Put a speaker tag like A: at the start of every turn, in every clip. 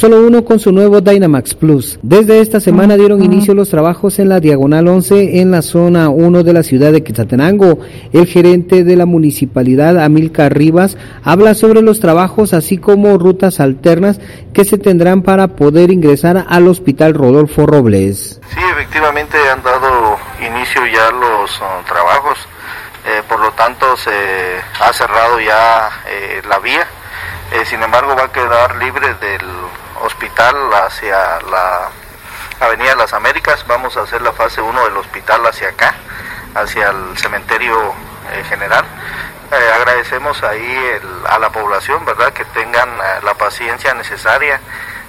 A: solo uno con su nuevo Dynamax Plus. Desde esta semana dieron inicio los trabajos en la Diagonal 11 en la zona 1 de la ciudad de Quetzaltenango. El gerente de la municipalidad, Amilcar Rivas, habla sobre los trabajos así como rutas alternas que se tendrán para poder ingresar al Hospital Rodolfo Robles.
B: Sí, efectivamente han dado inicio ya los uh, trabajos, eh, por lo tanto se ha cerrado ya eh, la vía, eh, sin embargo va a quedar libre del hospital hacia la Avenida Las Américas, vamos a hacer la fase 1 del hospital hacia acá, hacia el cementerio general. agradecemos ahí a la población, ¿verdad?, que tengan la paciencia necesaria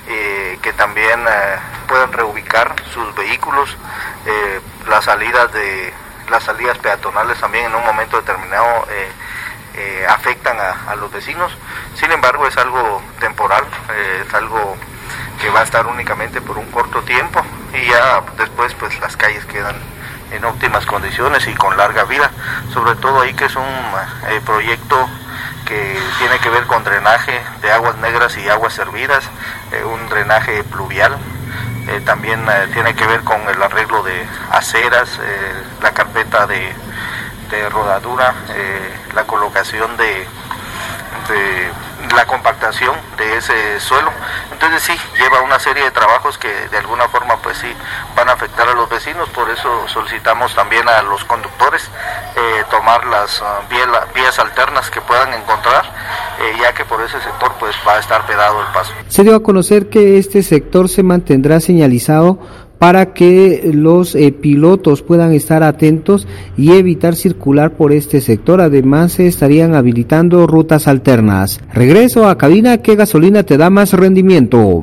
B: eh, que también eh, puedan reubicar sus vehículos, eh, las salidas de las salidas peatonales también en un momento determinado afectan a, los vecinos. Sin embargo, es algo temporal, es algo que va a estar únicamente por un corto tiempo y ya después pues las calles quedan en óptimas condiciones y con larga vida, sobre todo ahí que es un proyecto que tiene que ver con drenaje de aguas negras y aguas servidas, eh, un drenaje pluvial. Eh, también eh, tiene que ver con el arreglo de aceras, la carpeta de, rodadura, la colocación de, de la compactación de ese suelo. Entonces sí, lleva una serie de trabajos que de alguna forma pues sí van a afectar a los vecinos, por eso solicitamos también a los conductores eh, tomar las uh, vías, alternas que puedan encontrar, eh, ya que por ese sector pues va a estar pedado el paso.
A: Se dio a conocer que este sector se mantendrá señalizado para que los eh, pilotos puedan estar atentos y evitar circular por este sector. Además, se estarían habilitando rutas alternas. Regreso a cabina, ¿qué gasolina te da más rendimiento?